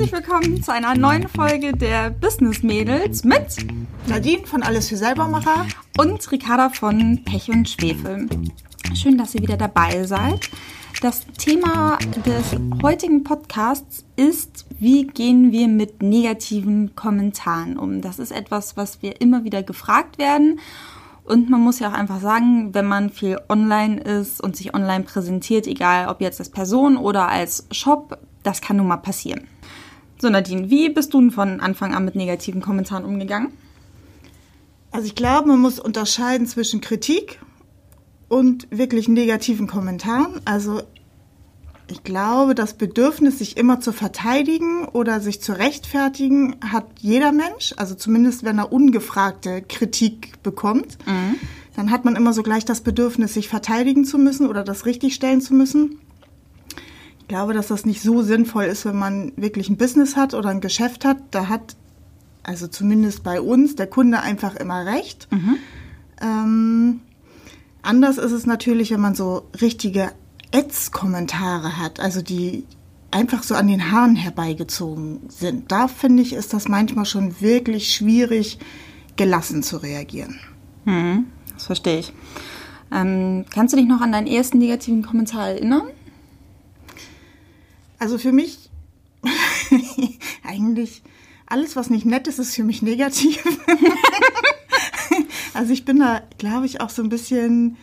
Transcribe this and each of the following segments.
Herzlich willkommen zu einer neuen Folge der Business Mädels mit Nadine von Alles für Selbermacher und Ricarda von Pech und Schwefel. Schön, dass ihr wieder dabei seid. Das Thema des heutigen Podcasts ist, wie gehen wir mit negativen Kommentaren um? Das ist etwas, was wir immer wieder gefragt werden. Und man muss ja auch einfach sagen, wenn man viel online ist und sich online präsentiert, egal ob jetzt als Person oder als Shop, das kann nun mal passieren. So Nadine, wie bist du von Anfang an mit negativen Kommentaren umgegangen? Also ich glaube, man muss unterscheiden zwischen Kritik und wirklich negativen Kommentaren. Also ich glaube, das Bedürfnis, sich immer zu verteidigen oder sich zu rechtfertigen, hat jeder Mensch. Also zumindest, wenn er ungefragte Kritik bekommt. Mhm. Dann hat man immer so gleich das Bedürfnis, sich verteidigen zu müssen oder das richtigstellen zu müssen. Ich glaube, dass das nicht so sinnvoll ist, wenn man wirklich ein Business hat oder ein Geschäft hat. Da hat, also zumindest bei uns, der Kunde einfach immer recht. Mhm. Ähm, Anders ist es natürlich, wenn man so richtige Ads-Kommentare hat, also die einfach so an den Haaren herbeigezogen sind. Da finde ich, ist das manchmal schon wirklich schwierig, gelassen zu reagieren. Hm, das verstehe ich. Ähm, kannst du dich noch an deinen ersten negativen Kommentar erinnern? Also für mich eigentlich alles, was nicht nett ist, ist für mich negativ. Also ich bin da, glaube ich, auch so ein bisschen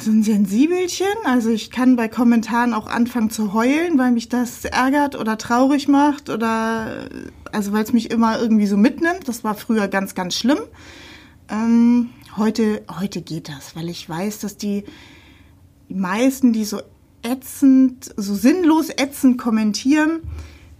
so ein Sensibelchen. Also ich kann bei Kommentaren auch anfangen zu heulen, weil mich das ärgert oder traurig macht oder also weil es mich immer irgendwie so mitnimmt. Das war früher ganz, ganz schlimm. Ähm, heute, heute geht das, weil ich weiß, dass die, die meisten, die so ätzend, so sinnlos ätzend kommentieren,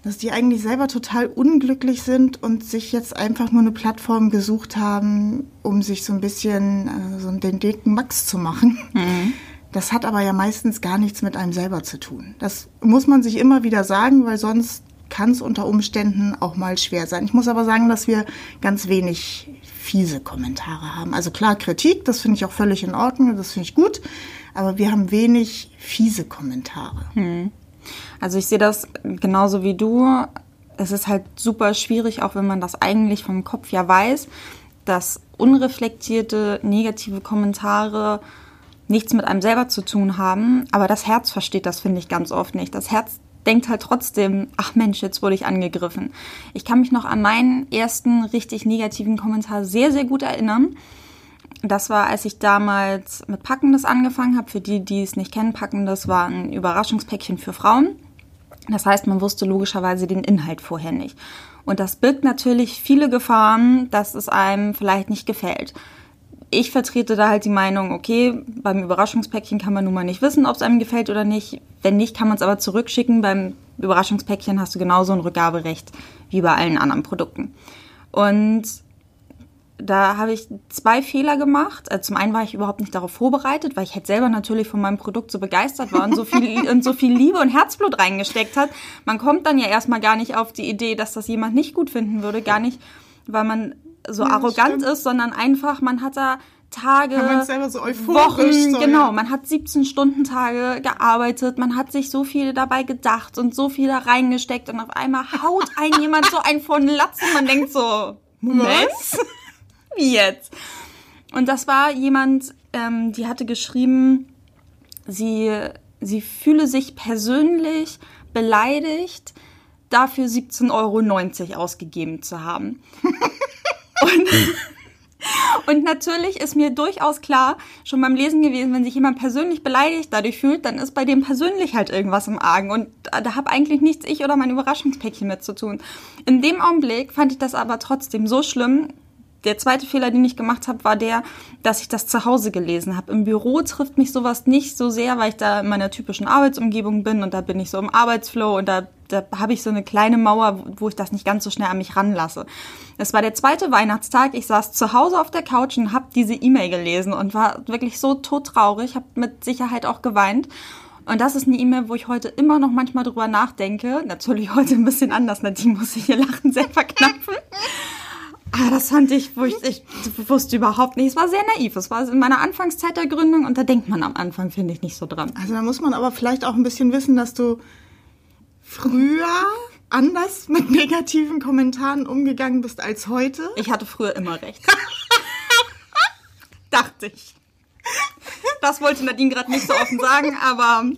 dass die eigentlich selber total unglücklich sind und sich jetzt einfach nur eine Plattform gesucht haben, um sich so ein bisschen äh, so den dicken Max zu machen. Mhm. Das hat aber ja meistens gar nichts mit einem selber zu tun. Das muss man sich immer wieder sagen, weil sonst kann es unter Umständen auch mal schwer sein. Ich muss aber sagen, dass wir ganz wenig fiese Kommentare haben. Also klar, Kritik, das finde ich auch völlig in Ordnung, das finde ich gut, aber wir haben wenig fiese Kommentare. Mhm. Also ich sehe das genauso wie du. Es ist halt super schwierig, auch wenn man das eigentlich vom Kopf ja weiß, dass unreflektierte negative Kommentare nichts mit einem selber zu tun haben. Aber das Herz versteht das, finde ich, ganz oft nicht. Das Herz denkt halt trotzdem, ach Mensch, jetzt wurde ich angegriffen. Ich kann mich noch an meinen ersten richtig negativen Kommentar sehr, sehr gut erinnern. Das war, als ich damals mit Packendes angefangen habe. Für die, die es nicht kennen, Packendes war ein Überraschungspäckchen für Frauen. Das heißt, man wusste logischerweise den Inhalt vorher nicht. Und das birgt natürlich viele Gefahren, dass es einem vielleicht nicht gefällt. Ich vertrete da halt die Meinung, okay, beim Überraschungspäckchen kann man nun mal nicht wissen, ob es einem gefällt oder nicht. Wenn nicht, kann man es aber zurückschicken. Beim Überraschungspäckchen hast du genauso ein Rückgaberecht wie bei allen anderen Produkten. Und da habe ich zwei Fehler gemacht. Also zum einen war ich überhaupt nicht darauf vorbereitet, weil ich halt selber natürlich von meinem Produkt so begeistert war und so viel, und so viel Liebe und Herzblut reingesteckt hat. Man kommt dann ja erstmal gar nicht auf die Idee, dass das jemand nicht gut finden würde. Gar nicht, weil man so ja, arrogant ist, sondern einfach, man hat da Tage, so Wochen, so, genau, ja. man hat 17 Stunden Tage gearbeitet, man hat sich so viel dabei gedacht und so viel da reingesteckt und auf einmal haut ein jemand so ein von Latzen, man denkt so, Moment, wie jetzt? Und das war jemand, ähm, die hatte geschrieben, sie, sie fühle sich persönlich beleidigt, dafür 17,90 Euro ausgegeben zu haben. und, und natürlich ist mir durchaus klar, schon beim Lesen gewesen, wenn sich jemand persönlich beleidigt dadurch fühlt, dann ist bei dem persönlich halt irgendwas im Argen. Und da, da habe eigentlich nichts ich oder mein Überraschungspäckchen mit zu tun. In dem Augenblick fand ich das aber trotzdem so schlimm, der zweite Fehler, den ich gemacht habe, war der, dass ich das zu Hause gelesen habe. Im Büro trifft mich sowas nicht so sehr, weil ich da in meiner typischen Arbeitsumgebung bin und da bin ich so im Arbeitsflow und da, da habe ich so eine kleine Mauer, wo ich das nicht ganz so schnell an mich ranlasse. Es war der zweite Weihnachtstag. Ich saß zu Hause auf der Couch und habe diese E-Mail gelesen und war wirklich so todtraurig, habe mit Sicherheit auch geweint. Und das ist eine E-Mail, wo ich heute immer noch manchmal drüber nachdenke. Natürlich heute ein bisschen anders. Nadine muss sich hier lachen sehr verknapfen. Ah, das fand ich, wo ich, ich wusste überhaupt nicht. Es war sehr naiv. Es war in meiner Anfangszeit der Gründung und da denkt man am Anfang, finde ich, nicht so dran. Also da muss man aber vielleicht auch ein bisschen wissen, dass du früher anders mit negativen Kommentaren umgegangen bist als heute. Ich hatte früher immer recht. Dachte ich. Das wollte Nadine gerade nicht so offen sagen, aber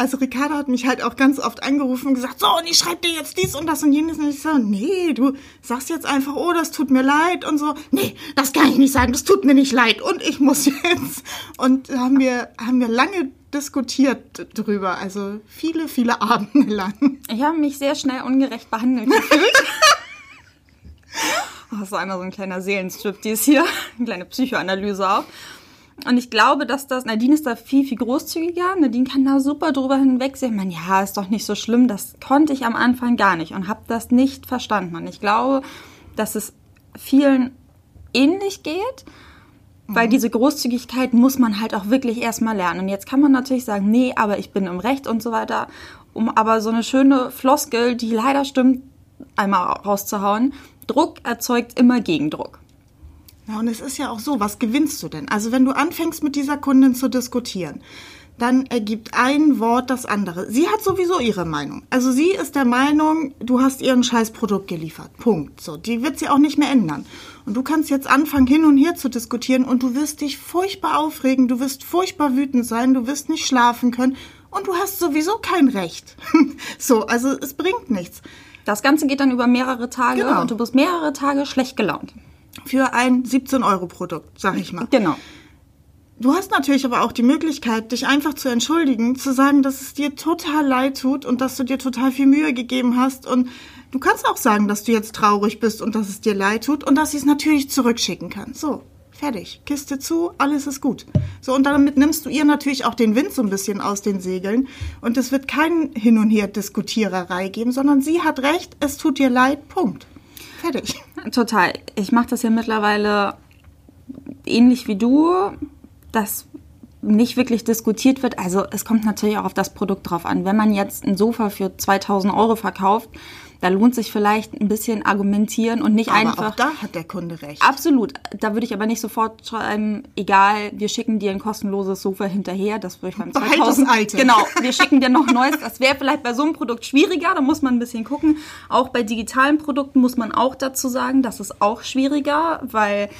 Also Ricardo hat mich halt auch ganz oft angerufen und gesagt, so, und ich schreibe dir jetzt dies und das und jenes. Und ich so, nee, du sagst jetzt einfach, oh, das tut mir leid und so. Nee, das kann ich nicht sagen, das tut mir nicht leid und ich muss jetzt. Und da haben wir, haben wir lange diskutiert drüber, also viele, viele Abende lang. ich habe mich sehr schnell ungerecht behandelt gefühlt. Oh, das war einmal so ein kleiner Seelenstrip, die ist hier. Eine kleine Psychoanalyse auch. Und ich glaube, dass das, Nadine ist da viel, viel großzügiger. Nadine kann da super drüber hinwegsehen. Man, ja, ist doch nicht so schlimm. Das konnte ich am Anfang gar nicht und habe das nicht verstanden. Und ich glaube, dass es vielen ähnlich geht, weil diese Großzügigkeit muss man halt auch wirklich erstmal lernen. Und jetzt kann man natürlich sagen, nee, aber ich bin im Recht und so weiter. Um aber so eine schöne Floskel, die leider stimmt, einmal rauszuhauen. Druck erzeugt immer Gegendruck. Ja, und es ist ja auch so, was gewinnst du denn? Also wenn du anfängst mit dieser Kundin zu diskutieren, dann ergibt ein Wort das andere. Sie hat sowieso ihre Meinung. Also sie ist der Meinung, du hast ihr ein scheiß Produkt geliefert. Punkt. So, die wird sie auch nicht mehr ändern. Und du kannst jetzt anfangen, hin und her zu diskutieren und du wirst dich furchtbar aufregen, du wirst furchtbar wütend sein, du wirst nicht schlafen können und du hast sowieso kein Recht. so, also es bringt nichts. Das Ganze geht dann über mehrere Tage Genau. und du bist mehrere Tage schlecht gelaunt. Für ein 17-Euro-Produkt, sag ich mal. Genau. Du hast natürlich aber auch die Möglichkeit, dich einfach zu entschuldigen, zu sagen, dass es dir total leid tut und dass du dir total viel Mühe gegeben hast. Und du kannst auch sagen, dass du jetzt traurig bist und dass es dir leid tut und dass sie es natürlich zurückschicken kann. So, fertig. Kiste zu, alles ist gut. So, und damit nimmst du ihr natürlich auch den Wind so ein bisschen aus den Segeln. Und es wird kein Hin und Her Diskutiererei geben, sondern sie hat recht, es tut dir leid, Punkt. Fertig. Total. Ich mache das ja mittlerweile ähnlich wie du, dass nicht wirklich diskutiert wird. Also es kommt natürlich auch auf das Produkt drauf an. Wenn man jetzt ein Sofa für 2000 Euro verkauft, da lohnt sich vielleicht ein bisschen argumentieren und nicht Aber einfach. auch da hat der Kunde recht. Absolut. Da würde ich aber nicht sofort schreiben, egal, wir schicken dir ein kostenloses Sofa hinterher. Das würde ich beim Behalt 2000. das alte. Genau, wir schicken dir noch neues. Das wäre vielleicht bei so einem Produkt schwieriger. Da muss man ein bisschen gucken. Auch bei digitalen Produkten muss man auch dazu sagen, das ist auch schwieriger, weil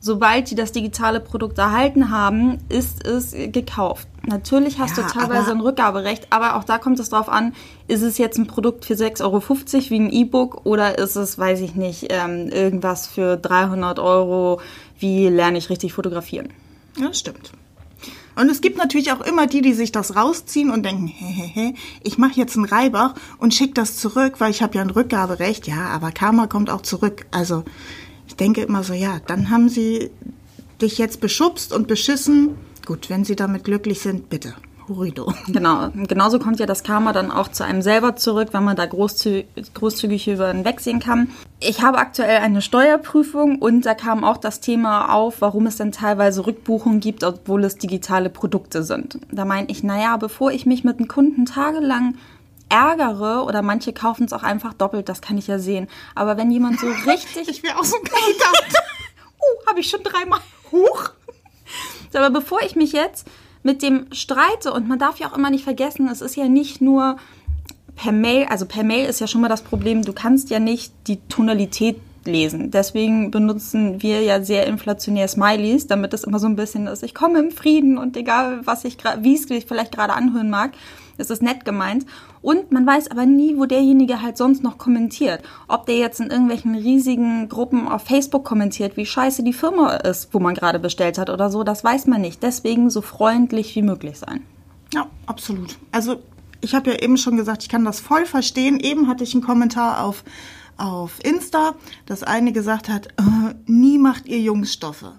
sobald die das digitale Produkt erhalten haben, ist es gekauft. Natürlich hast Ja, du teilweise ein Rückgaberecht, aber auch da kommt es drauf an, ist es jetzt ein Produkt für 6,50 Euro wie ein E-Book oder ist es, weiß ich nicht, ähm, irgendwas für 300 Euro, wie lerne ich richtig fotografieren. Ja, das stimmt. Und es gibt natürlich auch immer die, die sich das rausziehen und denken, hehehe, ich mache jetzt einen Reibach und schicke das zurück, weil ich habe ja ein Rückgaberecht. Ja, aber Karma kommt auch zurück. Also denke immer so, ja, dann haben sie dich jetzt beschubst und beschissen. Gut, wenn sie damit glücklich sind, bitte. Hurido. Genau, genauso kommt ja das Karma dann auch zu einem selber zurück, wenn man da großzü großzügig über hinwegsehen kann. Ich habe aktuell eine Steuerprüfung und da kam auch das Thema auf, warum es denn teilweise Rückbuchungen gibt, obwohl es digitale Produkte sind. Da meine ich, naja, bevor ich mich mit einem Kunden tagelang ärgere oder manche kaufen es auch einfach doppelt, das kann ich ja sehen. Aber wenn jemand so richtig Ich wäre auch so ein Kandidat. uh, habe ich schon dreimal hoch. So, aber bevor ich mich jetzt mit dem streite, und man darf ja auch immer nicht vergessen, es ist ja nicht nur per Mail, also per Mail ist ja schon mal das Problem, du kannst ja nicht die Tonalität lesen. Deswegen benutzen wir ja sehr inflationär Smileys, damit es immer so ein bisschen ist, ich komme im Frieden und egal, was ich wie es sich vielleicht gerade anhören mag, es ist nett gemeint. Und man weiß aber nie, wo derjenige halt sonst noch kommentiert. Ob der jetzt in irgendwelchen riesigen Gruppen auf Facebook kommentiert, wie scheiße die Firma ist, wo man gerade bestellt hat oder so, das weiß man nicht. Deswegen so freundlich wie möglich sein. Ja, absolut. Also ich habe ja eben schon gesagt, ich kann das voll verstehen. Eben hatte ich einen Kommentar auf, auf Insta, dass eine gesagt hat, äh, nie macht ihr Jungsstoffe.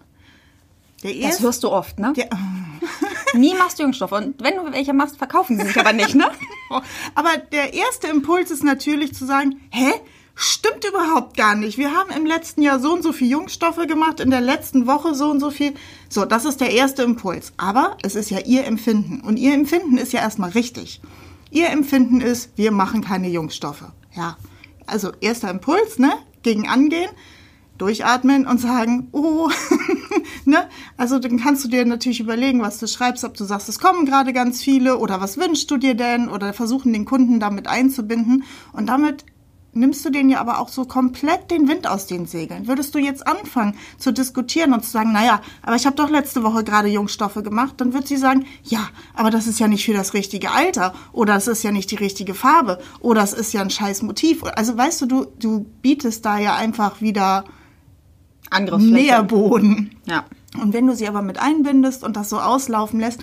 Der Das erste, hörst du oft, ne? Ja. Nie machst du Jungstoffe. Und wenn du welche machst, verkaufen sie sich aber nicht, ne? Aber der erste Impuls ist natürlich zu sagen, hä? Stimmt überhaupt gar nicht. Wir haben im letzten Jahr so und so viel Jungstoffe gemacht, in der letzten Woche so und so viel. So, das ist der erste Impuls. Aber es ist ja ihr Empfinden. Und ihr Empfinden ist ja erstmal richtig. Ihr Empfinden ist, wir machen keine Jungstoffe. Ja. Also erster Impuls, ne? Gegen angehen. durchatmen und sagen, oh, ne? Also dann kannst du dir natürlich überlegen, was du schreibst, ob du sagst, es kommen gerade ganz viele oder was wünschst du dir denn oder versuchen den Kunden damit einzubinden und damit nimmst du denen ja aber auch so komplett den Wind aus den Segeln. Würdest du jetzt anfangen zu diskutieren und zu sagen, naja, aber ich habe doch letzte Woche gerade Jungstoffe gemacht, dann wird sie sagen, ja, aber das ist ja nicht für das richtige Alter oder es ist ja nicht die richtige Farbe oder es ist ja ein scheiß Motiv. Also weißt du, du, du bietest da ja einfach wieder Nährboden. Ja. Und wenn du sie aber mit einbindest und das so auslaufen lässt,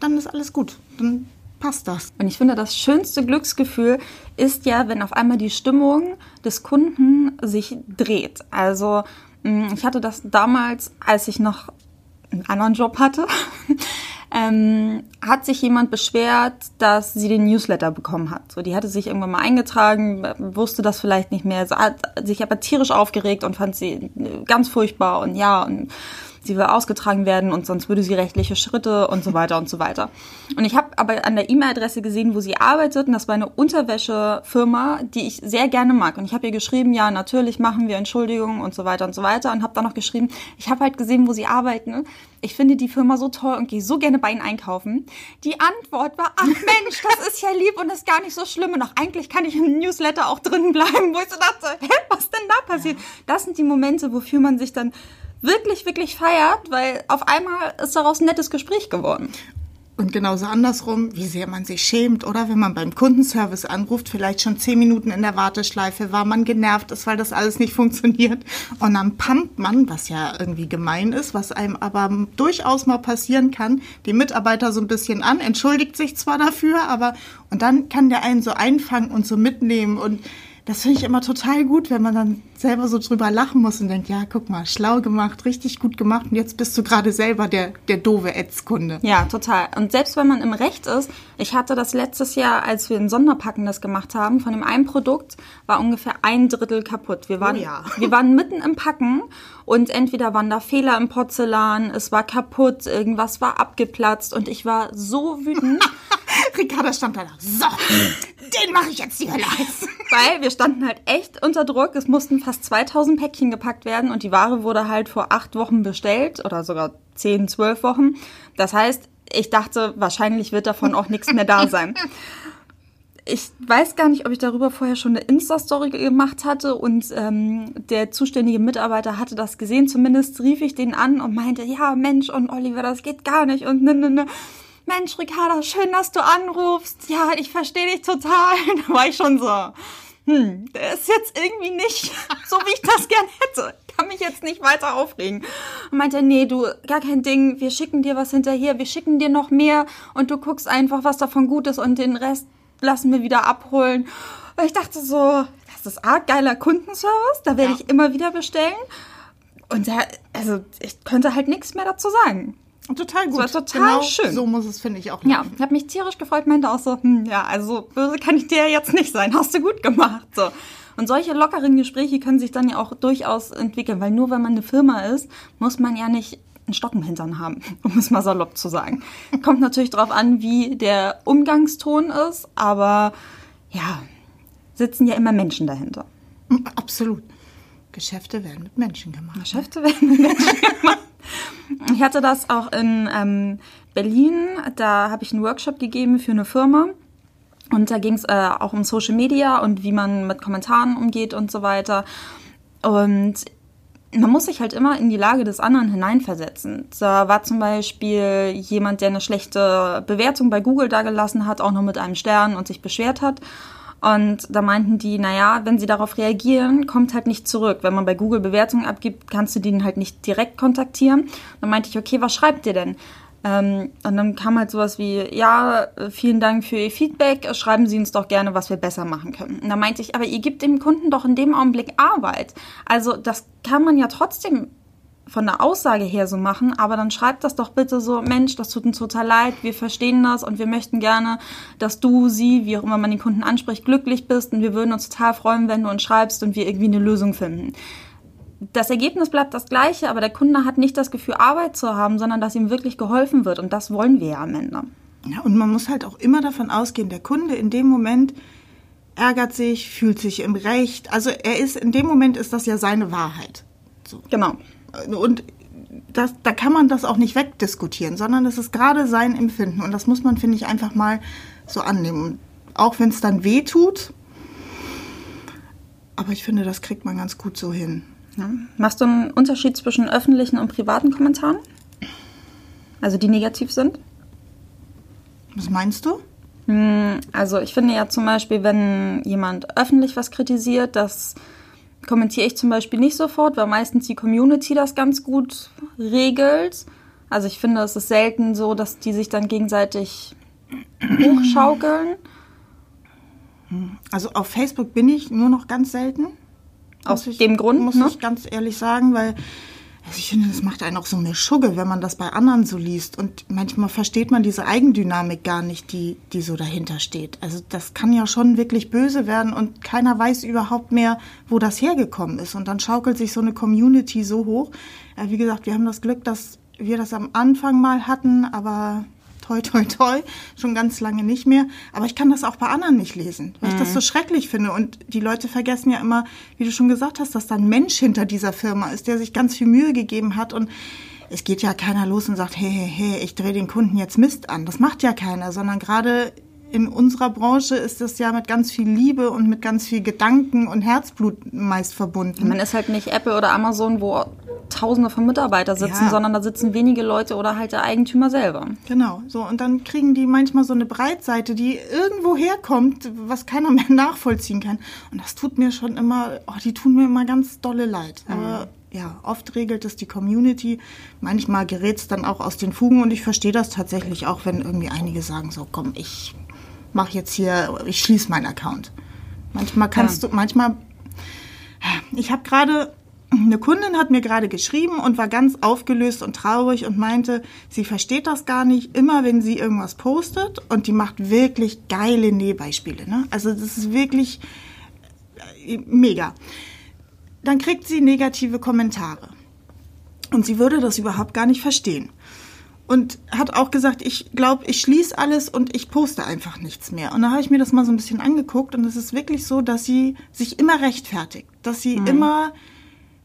dann ist alles gut. Dann passt das. Und ich finde, das schönste Glücksgefühl ist ja, wenn auf einmal die Stimmung des Kunden sich dreht. Also mm, ich hatte das damals, als ich noch einen anderen Job hatte. ähm, hat sich jemand beschwert, dass sie den Newsletter bekommen hat. So, die hatte sich irgendwann mal eingetragen, wusste das vielleicht nicht mehr, hat sich aber tierisch aufgeregt und fand sie ganz furchtbar und ja und sie will ausgetragen werden und sonst würde sie rechtliche Schritte und so weiter und so weiter. Und ich habe aber an der E-Mail-Adresse gesehen, wo sie arbeitet und das war eine Unterwäschefirma, die ich sehr gerne mag. Und ich habe ihr geschrieben, ja, natürlich machen wir Entschuldigungen und so weiter und so weiter und habe dann noch geschrieben, ich habe halt gesehen, wo sie arbeiten. Ich finde die Firma so toll und gehe so gerne bei ihnen einkaufen. Die Antwort war, ach Mensch, das ist ja lieb und ist gar nicht so schlimm. Und auch eigentlich kann ich im Newsletter auch drin bleiben, wo ich so dachte, hä, was denn da passiert? Das sind die Momente, wofür man sich dann wirklich, wirklich feiert, weil auf einmal ist daraus ein nettes Gespräch geworden. Und genauso andersrum, wie sehr man sich schämt, oder wenn man beim Kundenservice anruft, vielleicht schon zehn Minuten in der Warteschleife war, man genervt ist, weil das alles nicht funktioniert. Und dann pumpt man, was ja irgendwie gemein ist, was einem aber durchaus mal passieren kann, die Mitarbeiter so ein bisschen an, entschuldigt sich zwar dafür, aber und dann kann der einen so einfangen und so mitnehmen und das finde ich immer total gut, wenn man dann selber so drüber lachen muss und denkt, ja, guck mal, schlau gemacht, richtig gut gemacht und jetzt bist du gerade selber der, der doofe Ätzkunde. Ja, total. Und selbst wenn man im Recht ist, ich hatte das letztes Jahr, als wir ein Sonderpacken das gemacht haben, von dem einen Produkt war ungefähr ein Drittel kaputt. Wir waren, oh ja. wir waren mitten im Packen und entweder waren da Fehler im Porzellan, es war kaputt, irgendwas war abgeplatzt und ich war so wütend. Ricarda stand da, so, den mache ich jetzt die Hölle heiß. Weil wir standen halt echt unter Druck. Es mussten fast 2000 Päckchen gepackt werden und die Ware wurde halt vor acht Wochen bestellt oder sogar zehn, zwölf Wochen. Das heißt, ich dachte, wahrscheinlich wird davon auch nichts mehr da sein. Ich weiß gar nicht, ob ich darüber vorher schon eine Insta-Story gemacht hatte und ähm, der zuständige Mitarbeiter hatte das gesehen. Zumindest rief ich den an und meinte, ja, Mensch und Oliver, das geht gar nicht und ne, ne, ne. Mensch, Ricarda, schön, dass du anrufst. Ja, ich verstehe dich total. Da war ich schon so, hm, der ist jetzt irgendwie nicht so, wie ich das gern hätte. Kann mich jetzt nicht weiter aufregen. Und meinte, nee, du, gar kein Ding, wir schicken dir was hinterher, wir schicken dir noch mehr und du guckst einfach, was davon gut ist und den Rest lassen wir wieder abholen. Und ich dachte so, das ist arg geiler Kundenservice, da werde ja. ich immer wieder bestellen. Und da, also ich könnte halt nichts mehr dazu sagen. Total gut. Das war total genau schön. So muss es, finde ich, auch laufen. Ja, ich habe mich tierisch gefreut, meinte auch so, hm, ja, also böse kann ich dir jetzt nicht sein. Hast du gut gemacht. So. Und solche lockeren Gespräche können sich dann ja auch durchaus entwickeln, weil nur wenn man eine Firma ist, muss man ja nicht einen Stock im Hintern haben, um es mal salopp zu sagen. Kommt natürlich darauf an, wie der Umgangston ist, aber ja, sitzen ja immer Menschen dahinter. Absolut. Geschäfte werden mit Menschen gemacht. Geschäfte werden mit Menschen gemacht. Ich hatte das auch in ähm, Berlin. Da habe ich einen Workshop gegeben für eine Firma. Und da ging es äh, auch um Social Media und wie man mit Kommentaren umgeht und so weiter. Und man muss sich halt immer in die Lage des anderen hineinversetzen. Da war zum Beispiel jemand, der eine schlechte Bewertung bei Google dagelassen hat, auch nur mit einem Stern und sich beschwert hat. Und da meinten die, naja, wenn sie darauf reagieren, kommt halt nicht zurück. Wenn man bei Google Bewertungen abgibt, kannst du den halt nicht direkt kontaktieren. Dann meinte ich, okay, was schreibt ihr denn? Ähm, und dann kam halt sowas wie, ja, vielen Dank für Ihr Feedback, schreiben Sie uns doch gerne, was wir besser machen können. Und dann meinte ich, aber ihr gebt dem Kunden doch in dem Augenblick Arbeit. Also das kann man ja trotzdem von der Aussage her so machen, aber dann schreibt das doch bitte so, Mensch, das tut uns total leid, wir verstehen das und wir möchten gerne, dass du, sie, wie auch immer man den Kunden anspricht, glücklich bist und wir würden uns total freuen, wenn du uns schreibst und wir irgendwie eine Lösung finden. Das Ergebnis bleibt das gleiche, aber der Kunde hat nicht das Gefühl, Arbeit zu haben, sondern dass ihm wirklich geholfen wird und das wollen wir ja am Ende. Ja, und man muss halt auch immer davon ausgehen, der Kunde in dem Moment ärgert sich, fühlt sich im Recht. Also er ist, in dem Moment ist das ja seine Wahrheit. So. Genau. Und das, da kann man das auch nicht wegdiskutieren, sondern das ist gerade sein Empfinden. Und das muss man, finde ich, einfach mal so annehmen. Auch wenn es dann weh tut. Aber ich finde, das kriegt man ganz gut so hin. Ja. Machst du einen Unterschied zwischen öffentlichen und privaten Kommentaren? Also die negativ sind? Was meinst du? Hm, Also ich finde ja zum Beispiel, wenn jemand öffentlich was kritisiert, das kommentiere ich zum Beispiel nicht sofort, weil meistens die Community das ganz gut regelt. Also ich finde, es ist selten so, dass die sich dann gegenseitig hochschaukeln. Also auf Facebook bin ich nur noch ganz selten. Aus ich- dem Grund, Muss ne? ich ganz ehrlich sagen, weil also ich finde, das macht einen auch so eine Schugge, wenn man das bei anderen so liest. Und manchmal versteht man diese Eigendynamik gar nicht, die, die so dahinter steht. Also das kann ja schon wirklich böse werden und keiner weiß überhaupt mehr, wo das hergekommen ist. Und dann schaukelt sich so eine Community so hoch. Ja, wie gesagt, wir haben das Glück, dass wir das am Anfang mal hatten, aber toi, toi, toi, schon ganz lange nicht mehr. Aber ich kann das auch bei anderen nicht lesen, weil ich das so schrecklich finde. Und die Leute vergessen ja immer, wie du schon gesagt hast, dass da ein Mensch hinter dieser Firma ist, der sich ganz viel Mühe gegeben hat. Und es geht ja keiner los und sagt, hey, hey, hey, ich drehe den Kunden jetzt Mist an. Das macht ja keiner, sondern gerade in unserer Branche ist das ja mit ganz viel Liebe und mit ganz viel Gedanken und Herzblut meist verbunden. Man ist halt nicht Apple oder Amazon, wo tausende von Mitarbeitern sitzen, Ja. sondern da sitzen wenige Leute oder halt der Eigentümer selber. Genau, so. Und dann kriegen die manchmal so eine Breitseite, die irgendwo herkommt, was keiner mehr nachvollziehen kann. Und das tut mir schon immer, oh, die tun mir immer ganz dolle leid. Aber ja, oft regelt es die Community. Manchmal gerät es dann auch aus den Fugen und ich verstehe das tatsächlich auch, wenn irgendwie einige sagen, so komm, ich mache jetzt hier, ich schließe meinen Account. Manchmal kannst du, manchmal ich habe gerade, eine Kundin hat mir gerade geschrieben und war ganz aufgelöst und traurig und meinte, sie versteht das gar nicht, immer wenn sie irgendwas postet und die macht wirklich geile Nähbeispiele. Ne? Also das ist wirklich äh, mega. Dann kriegt sie negative Kommentare. Und sie würde das überhaupt gar nicht verstehen. Und hat auch gesagt, ich glaube, ich schließe alles und ich poste einfach nichts mehr. Und da habe ich mir das mal so ein bisschen angeguckt und es ist wirklich so, dass sie sich immer rechtfertigt. Dass sie immer,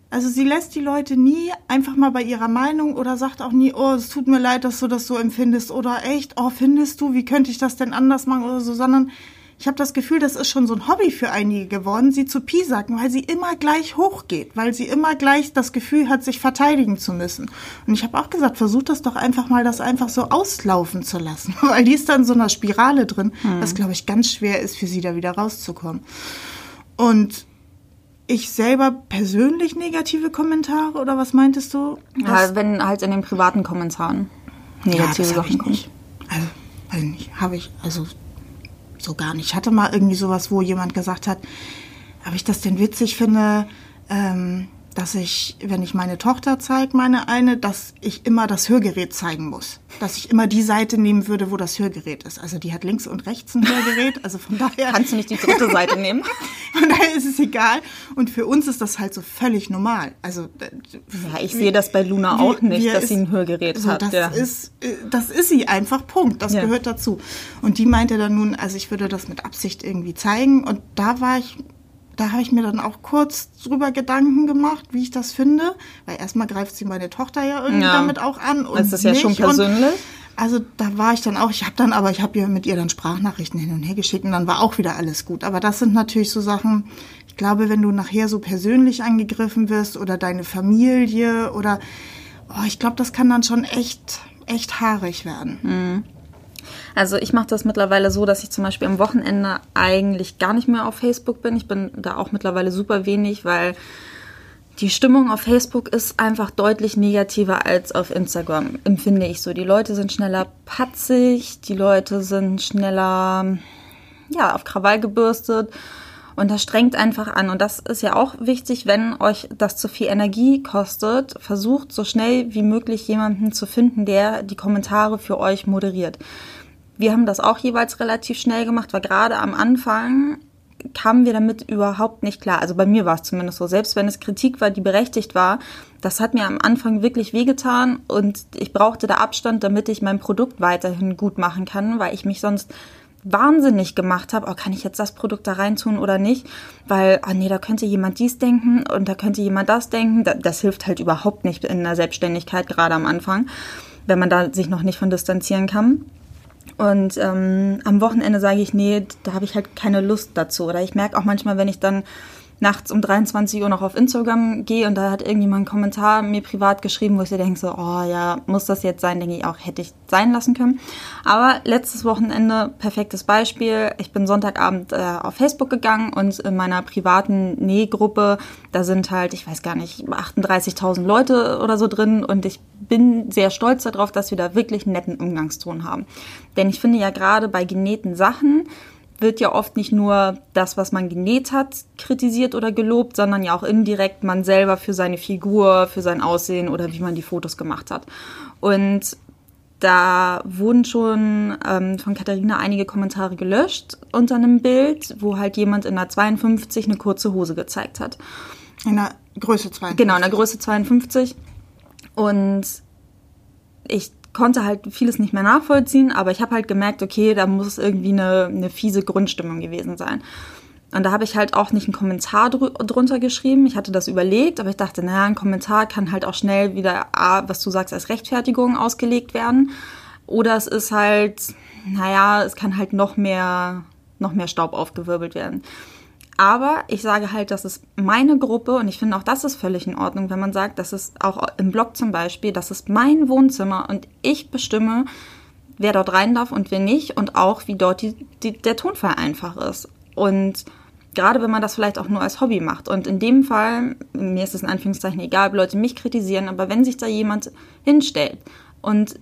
also sie lässt die Leute nie einfach mal bei ihrer Meinung oder sagt auch nie, oh, es tut mir leid, dass du das so empfindest oder echt, oh, findest du, wie könnte ich das denn anders machen oder so, sondern ich habe das Gefühl, das ist schon so ein Hobby für einige geworden, sie zu piesacken, weil sie immer gleich hochgeht, weil sie immer gleich das Gefühl hat, sich verteidigen zu müssen. Und ich habe auch gesagt, versuch das doch einfach mal, das einfach so auslaufen zu lassen, weil die ist dann in so einer Spirale drin, was glaube ich ganz schwer ist für sie da wieder rauszukommen. Und ich selber persönlich negative Kommentare oder was meintest du? Was- Ja, wenn halt in den privaten Kommentaren ja, negative hab Sachen ich kommen. nicht. Also, weiß nicht, habe ich, also so gar nicht. Ich hatte mal irgendwie sowas, wo jemand gesagt hat, ob ich das denn witzig finde, ähm, dass ich, wenn ich meine Tochter zeige, meine eine, dass ich immer das Hörgerät zeigen muss. Dass ich immer die Seite nehmen würde, wo das Hörgerät ist. Also die hat links und rechts ein Hörgerät, also von daher. Kannst du nicht die dritte Seite nehmen? Von daher ist es egal. Und für uns ist das halt so völlig normal. Also äh, Ja, ich sehe das bei Luna wie- auch nicht, dass ist- sie ein Hörgerät so, hat. Das, ja. ist, äh, das ist sie einfach, Punkt. Das Ja. gehört dazu. Und die meinte dann nun, also ich würde das mit Absicht irgendwie zeigen. Und da war ich, da habe ich mir dann auch kurz drüber Gedanken gemacht, wie ich das finde. Weil erstmal greift sie meine Tochter ja irgendwie Ja. damit auch an. Und Das ist ja schon persönlich. Und also da war ich dann auch, ich habe dann aber, ich habe ihr mit ihr dann Sprachnachrichten hin und her geschickt und dann war auch wieder alles gut. Aber das sind natürlich so Sachen, ich glaube, wenn du nachher so persönlich angegriffen wirst oder deine Familie oder, oh, ich glaube, das kann dann schon echt, echt haarig werden. Also ich mache das mittlerweile so, dass ich zum Beispiel am Wochenende eigentlich gar nicht mehr auf Facebook bin. Ich bin da auch mittlerweile super wenig, weil die Stimmung auf Facebook ist einfach deutlich negativer als auf Instagram, empfinde ich so. Die Leute sind schneller patzig, die Leute sind schneller ja, auf Krawall gebürstet. Und das strengt einfach an. Und das ist ja auch wichtig, wenn euch das zu viel Energie kostet, versucht so schnell wie möglich jemanden zu finden, der die Kommentare für euch moderiert. Wir haben das auch jeweils relativ schnell gemacht, weil gerade am Anfang kamen wir damit überhaupt nicht klar. Also bei mir war es zumindest so. Selbst wenn es Kritik war, die berechtigt war, das hat mir am Anfang wirklich wehgetan und ich brauchte da Abstand, damit ich mein Produkt weiterhin gut machen kann, weil ich mich sonst wahnsinnig gemacht habe, oh, kann ich jetzt das Produkt da reintun oder nicht? Weil, ah nee, da könnte jemand dies denken und da könnte jemand das denken. Das, das hilft halt überhaupt nicht in der Selbstständigkeit, gerade am Anfang, wenn man da sich noch nicht von distanzieren kann. Und ähm, am Wochenende sage ich, nee, da habe ich halt keine Lust dazu. Oder ich merke auch manchmal, wenn ich dann nachts um 23 Uhr noch auf Instagram gehe und da hat irgendjemand einen Kommentar mir privat geschrieben, wo ich so denke, so, oh ja, muss das jetzt sein? Denke ich auch, hätte ich sein lassen können. Aber letztes Wochenende, perfektes Beispiel. Ich bin Sonntagabend äh, auf Facebook gegangen und in meiner privaten Nähgruppe, da sind halt, ich weiß gar nicht, 38.000 Leute oder so drin und ich bin sehr stolz darauf, dass wir da wirklich netten Umgangston haben. Denn ich finde ja gerade bei genähten Sachen, wird ja oft nicht nur das, was man genäht hat, kritisiert oder gelobt, sondern ja auch indirekt man selber für seine Figur, für sein Aussehen oder wie man die Fotos gemacht hat. Und da wurden schon ähm, von Katharina einige Kommentare gelöscht unter einem Bild, wo halt jemand in der 52 eine kurze Hose gezeigt hat. In der Größe 52. Genau, in der Größe 52. Und ich konnte halt vieles nicht mehr nachvollziehen, aber ich habe halt gemerkt, okay, da muss irgendwie eine, eine fiese Grundstimmung gewesen sein. Und da habe ich halt auch nicht einen Kommentar dr drunter geschrieben. Ich hatte das überlegt, aber ich dachte, naja, ein Kommentar kann halt auch schnell wieder, A, was du sagst, als Rechtfertigung ausgelegt werden. Oder es ist halt, naja, es kann halt noch mehr, noch mehr Staub aufgewirbelt werden. Aber ich sage halt, das ist meine Gruppe und ich finde auch das ist völlig in Ordnung, wenn man sagt, das ist auch im Blog zum Beispiel, das ist mein Wohnzimmer und ich bestimme, wer dort rein darf und wer nicht und auch wie dort die, die, der Tonfall einfach ist. Und gerade wenn man das vielleicht auch nur als Hobby macht. Und in dem Fall, mir ist es in Anführungszeichen egal, ob Leute mich kritisieren, aber wenn sich da jemand hinstellt und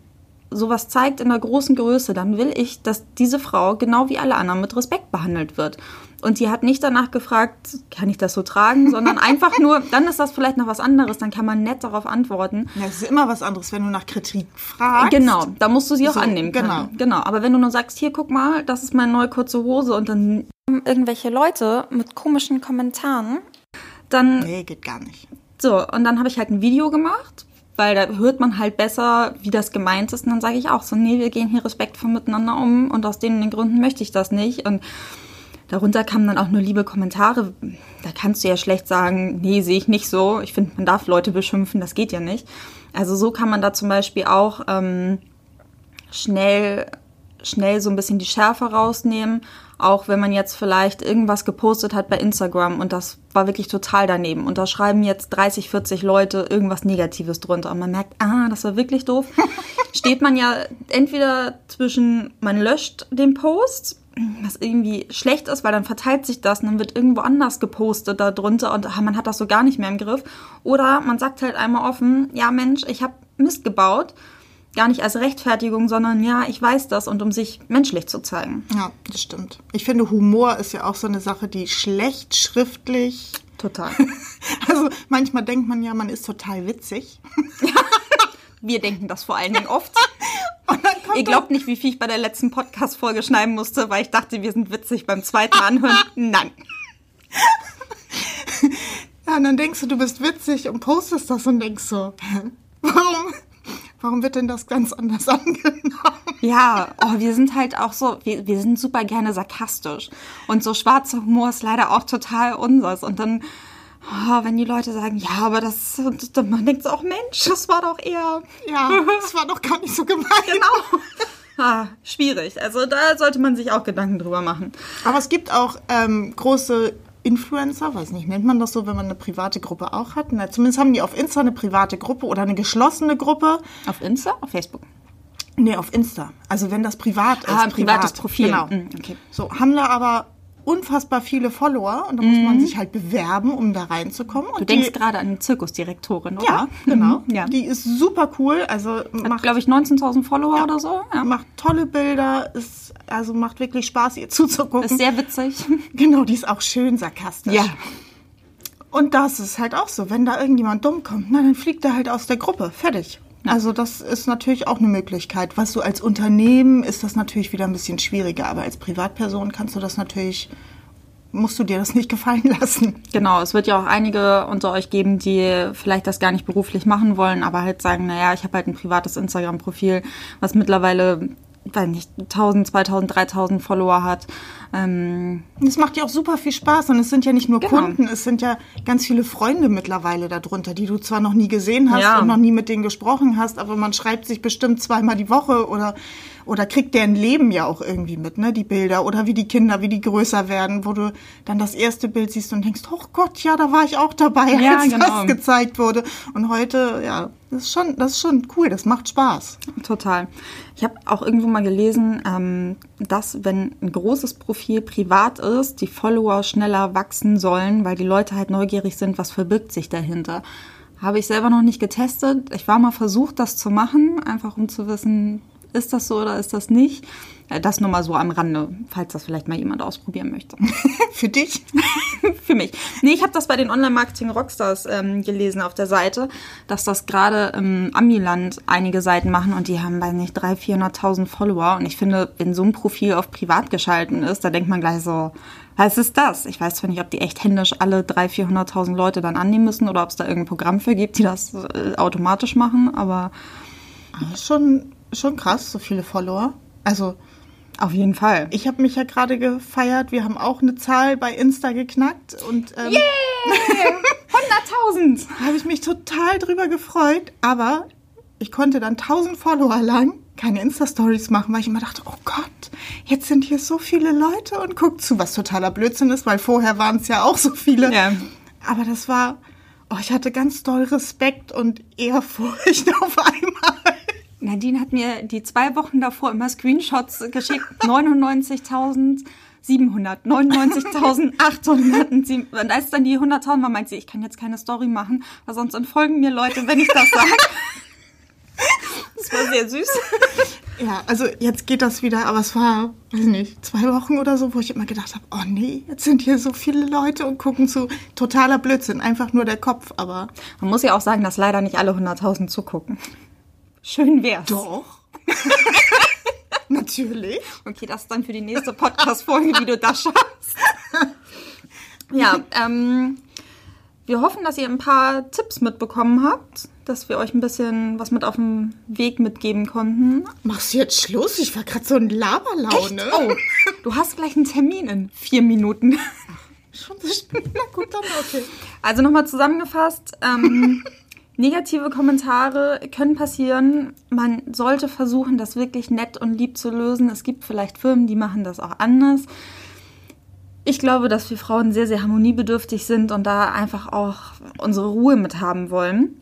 sowas zeigt in der großen Größe, dann will ich, dass diese Frau genau wie alle anderen mit Respekt behandelt wird. Und die hat nicht danach gefragt, kann ich das so tragen, sondern einfach nur, dann ist das vielleicht noch was anderes, dann kann man nett darauf antworten. Ja, es ist immer was anderes, wenn du nach Kritik fragst. Genau, da musst du sie auch So, annehmen können. genau. Genau, aber wenn du nur sagst, hier, guck mal, das ist meine neue kurze Hose und dann irgendwelche Leute mit komischen Kommentaren, dann Nee, geht gar nicht. so, und dann habe ich halt ein Video gemacht, weil da hört man halt besser, wie das gemeint ist. Und dann sage ich auch so, nee, wir gehen hier respektvoll miteinander um und aus den, den Gründen möchte ich das nicht. Und darunter kamen dann auch nur liebe Kommentare. Da kannst du ja schlecht sagen, nee, sehe ich nicht so. Ich finde, man darf Leute beschimpfen, das geht ja nicht. Also so kann man da zum Beispiel auch ähm, schnell, schnell so ein bisschen die Schärfe rausnehmen. Auch wenn man jetzt vielleicht irgendwas gepostet hat bei Instagram und das war wirklich total daneben. Und da schreiben jetzt 30, 40 Leute irgendwas Negatives drunter. Und man merkt, ah, das war wirklich doof. Steht man ja entweder zwischen, man löscht den Post, was irgendwie schlecht ist, weil dann verteilt sich das und dann wird irgendwo anders gepostet da drunter und ah, man hat das so gar nicht mehr im Griff. Oder man sagt halt einmal offen, ja Mensch, ich habe Mist gebaut gar nicht als Rechtfertigung, sondern ja, ich weiß das und um sich menschlich zu zeigen. Ja, das stimmt. Ich finde, Humor ist ja auch so eine Sache, die schlecht schriftlich. Total. Also manchmal denkt man ja, man ist total witzig. Wir denken das vor allen Dingen oft. Ihr glaubt nicht, wie viel ich bei der letzten Podcast-Folge schneiden musste, weil ich dachte, wir sind witzig beim zweiten Anhören. Nein. Ja, und dann denkst du, du bist witzig und postest das und denkst so, warum, warum wird denn das ganz anders angenommen? Ja, oh, wir sind halt auch so, wir, wir sind super gerne sarkastisch. Und so schwarzer Humor ist leider auch total unseres. Und dann, oh, wenn die Leute sagen, ja, aber das, und dann man denkt so, auch Mensch, das war doch eher, Ja, das war doch gar nicht so gemeint. genau. Ah, schwierig. Also da sollte man sich auch Gedanken drüber machen. Aber es gibt auch ähm, große Influencer, weiß nicht, nennt man das so, wenn man eine private Gruppe auch hat? Na, zumindest haben die auf Insta eine private Gruppe oder eine geschlossene Gruppe. Auf Insta? Auf Facebook? Nee, auf Insta. Also wenn das privat ist. Ah, ein privates privat. Profil. Genau. Mm, okay. So, haben da aber unfassbar viele Follower und da muss man sich halt bewerben, um da reinzukommen. Und Du denkst die, gerade an die Zirkusdirektorin, oder? ja, genau. Mhm, ja. Die ist super cool, also macht, glaube ich, 19.000 Follower oder so. Ja. macht tolle Bilder, ist, also macht wirklich Spaß, ihr zuzugucken. Ist sehr witzig. genau, die ist auch schön sarkastisch. Ja. Und das ist halt auch so, wenn da irgendjemand dumm kommt, na, dann fliegt er halt aus der Gruppe. Fertig. Also das ist natürlich auch eine Möglichkeit. Was du als Unternehmen ist das natürlich wieder ein bisschen schwieriger, aber als Privatperson kannst du das natürlich, musst du dir das nicht gefallen lassen. Genau, es wird ja auch einige unter euch geben, die vielleicht das gar nicht beruflich machen wollen, aber halt sagen, naja, ich habe halt ein privates Instagram-Profil, was mittlerweile weiß nicht, 1000, 2000, 3000 Follower hat. Ähm, Das macht ja auch super viel Spaß und es sind ja nicht nur Genau. Kunden, es sind ja ganz viele Freunde mittlerweile darunter, die du zwar noch nie gesehen hast Ja. und noch nie mit denen gesprochen hast, aber man schreibt sich bestimmt zweimal die Woche oder oder kriegt deren Leben ja auch irgendwie mit, ne, die Bilder oder wie die Kinder, wie die größer werden, wo du dann das erste Bild siehst und denkst, oh Gott, ja, da war ich auch dabei, Ja, als genau. das gezeigt wurde. Und heute, ja, das ist schon, das ist schon cool, das macht Spaß. Total. Ich habe auch irgendwo mal gelesen, ähm, dass wenn ein großes Profil privat ist, die Follower schneller wachsen sollen, weil die Leute halt neugierig sind, was verbirgt sich dahinter. Habe ich selber noch nicht getestet. Ich war mal versucht, das zu machen, einfach um zu wissen, ist das so oder ist das nicht. Äh, Das nur mal so am Rande, falls das vielleicht mal jemand ausprobieren möchte. Für dich? Für mich. Nee, ich habe das bei den Online-Marketing-Rockstars ähm, gelesen auf der Seite, dass das gerade im Amiland einige Seiten machen und die haben, weiß nicht, 300.000, 400.000 Follower. Und ich finde, wenn so ein Profil auf privat geschalten ist, da denkt man gleich so, was ist das? Ich weiß zwar nicht, ob die echt händisch alle 300.000, 400.000 Leute dann annehmen müssen oder ob es da irgendein Programm für gibt, die das äh, automatisch machen, aber Ah, Schon, schon krass, so viele Follower. Also, auf jeden Fall. Ich habe mich ja gerade gefeiert. Wir haben auch eine Zahl bei Insta geknackt und ähm, 100.000! habe ich mich total drüber gefreut. Aber ich konnte dann 1000 Follower lang keine Insta-Stories machen, weil ich immer dachte, oh Gott, jetzt sind hier so viele Leute und guckt zu, was totaler Blödsinn ist, weil vorher waren es ja auch so viele. Ja. Aber das war, oh, ich hatte ganz doll Respekt und Ehrfurcht auf einmal. Nadine hat mir die zwei Wochen davor immer Screenshots geschickt. 99.700, 99.800. Und als dann die 100.000 war, meint sie, ich kann jetzt keine Story machen, weil sonst entfolgen mir Leute, wenn ich das sage. Das war sehr süß. Ja, also jetzt geht das wieder, aber es war, weiß nicht, zwei Wochen oder so, wo ich immer gedacht habe, oh nee, jetzt sind hier so viele Leute und gucken zu. Totaler Blödsinn, einfach nur der Kopf, aber Man muss ja auch sagen, dass leider nicht alle 100.000 zugucken. Schön wär's. doch. Natürlich. Okay, das ist dann für die nächste Podcast-Folge, wie du das schaffst. Ja, ähm, wir hoffen, dass ihr ein paar Tipps mitbekommen habt, dass wir euch ein bisschen was mit auf dem Weg mitgeben konnten. Machst du jetzt Schluss? Ich war gerade so in Laberlaune. Oh, du hast gleich einen Termin in vier Minuten. Schon so spät. Na gut, dann okay. Also nochmal zusammengefasst, ähm, negative Kommentare können passieren. Man sollte versuchen, das wirklich nett und lieb zu lösen. Es gibt vielleicht Firmen, die machen das auch anders. Ich glaube, dass wir Frauen sehr, sehr harmoniebedürftig sind und da einfach auch unsere Ruhe mit haben wollen.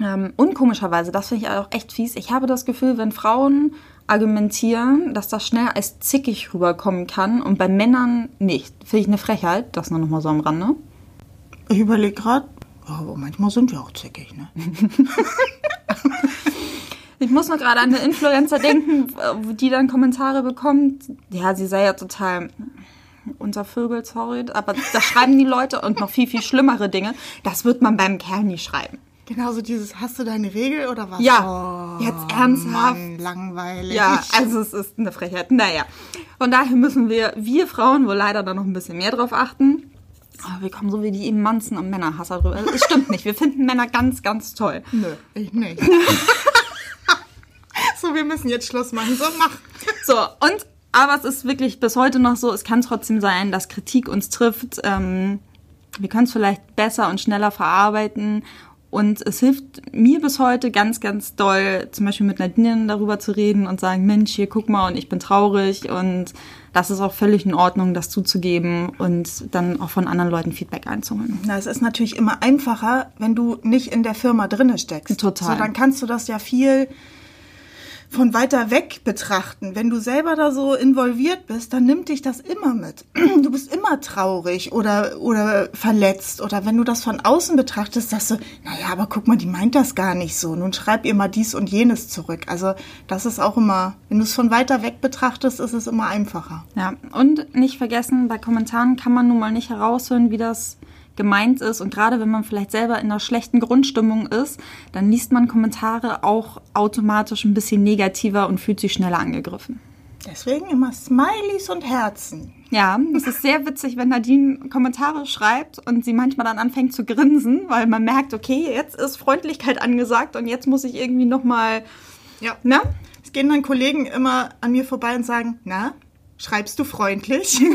Ähm, und komischerweise, das finde ich auch echt fies. Ich habe das Gefühl, wenn Frauen argumentieren, dass das schnell als zickig rüberkommen kann und bei Männern nicht. Finde ich eine Frechheit. Das nur noch mal so am Rande. Ich überlege gerade, aber manchmal sind wir auch zickig, ne? Ich muss noch gerade an eine Influencer denken, die dann Kommentare bekommt. Ja, sie sei ja total unser Vögel, sorry, aber das schreiben die Leute und noch viel, viel schlimmere Dinge. Das wird man beim Kerl nie schreiben. Genauso dieses, hast du deine Regel oder was? Ja, oh, jetzt ernsthaft. Mann, langweilig. Ja, also es ist eine Frechheit. Naja, von daher müssen wir, wir Frauen, wohl leider da noch ein bisschen mehr drauf achten. Aber wir kommen so wie die Emanzen und Männerhasser drüber. Es stimmt nicht, wir finden Männer ganz, ganz toll. Nö, ich nicht. so, wir müssen jetzt Schluss machen. So, mach. So, und, aber es ist wirklich bis heute noch so, es kann trotzdem sein, dass Kritik uns trifft. Ähm, wir können es vielleicht besser und schneller verarbeiten. Und es hilft mir bis heute ganz, ganz doll, zum Beispiel mit Nadine darüber zu reden und sagen, Mensch, hier guck mal und ich bin traurig und das ist auch völlig in Ordnung, das zuzugeben und dann auch von anderen Leuten Feedback einzuholen. Na, es ist natürlich immer einfacher, wenn du nicht in der Firma drinne steckst. Total. So, dann kannst du das ja viel von weiter weg betrachten. Wenn du selber da so involviert bist, dann nimmt dich das immer mit. Du bist immer traurig oder, oder verletzt. Oder wenn du das von außen betrachtest, sagst du, naja, aber guck mal, die meint das gar nicht so. Nun schreib ihr mal dies und jenes zurück. Also das ist auch immer, wenn du es von weiter weg betrachtest, ist es immer einfacher. Ja, und nicht vergessen, bei Kommentaren kann man nun mal nicht heraushören, wie das gemeint ist. Und gerade wenn man vielleicht selber in einer schlechten Grundstimmung ist, dann liest man Kommentare auch automatisch ein bisschen negativer und fühlt sich schneller angegriffen. Deswegen immer Smileys und Herzen. Ja, es ist sehr witzig, wenn Nadine Kommentare schreibt und sie manchmal dann anfängt zu grinsen, weil man merkt, okay, jetzt ist Freundlichkeit angesagt und jetzt muss ich irgendwie nochmal, Ja. ne? Es gehen dann Kollegen immer an mir vorbei und sagen, na, schreibst du freundlich?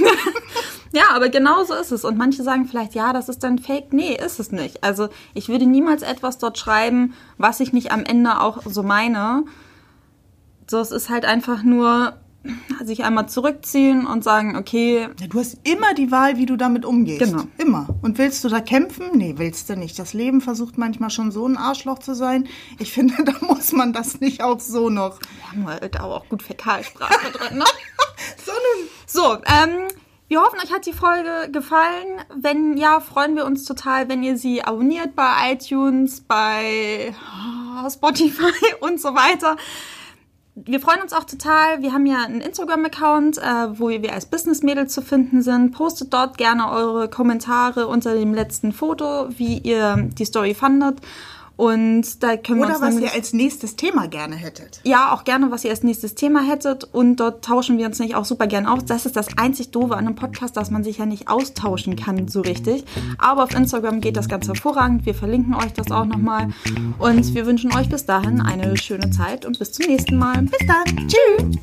Ja, aber genau so ist es. Und manche sagen vielleicht, ja, das ist dann Fake. Nee, ist es nicht. Also ich würde niemals etwas dort schreiben, was ich nicht am Ende auch so meine. So, es ist halt einfach nur sich einmal zurückziehen und sagen, okay, Ja, du hast immer die Wahl, wie du damit umgehst. Genau. Immer. Und willst du da kämpfen? Nee, willst du nicht. Das Leben versucht manchmal schon so ein Arschloch zu sein. Ich finde, da muss man das nicht auch so noch. wir haben halt auch gut Fäkalsprache drin, ne? So ähm, wir hoffen, euch hat die Folge gefallen. Wenn ja, freuen wir uns total, wenn ihr sie abonniert bei iTunes, bei ah, Spotify und so weiter. Wir freuen uns auch total. Wir haben ja einen Instagram-Account, äh, wo wir als Business-Mädel zu finden sind. Postet dort gerne eure Kommentare unter dem letzten Foto, wie ihr die Story fandet. Und da können wir Oder uns was nämlich ihr als nächstes Thema gerne hättet. ja, auch gerne, was ihr als nächstes Thema hättet. Und dort tauschen wir uns nicht auch super gern aus. Das ist das einzig Doofe an einem Podcast, dass man sich ja nicht austauschen kann so richtig. Aber auf Instagram geht das ganz hervorragend. Wir verlinken euch das auch nochmal. Und wir wünschen euch bis dahin eine schöne Zeit und bis zum nächsten Mal. Bis dann. Tschüss.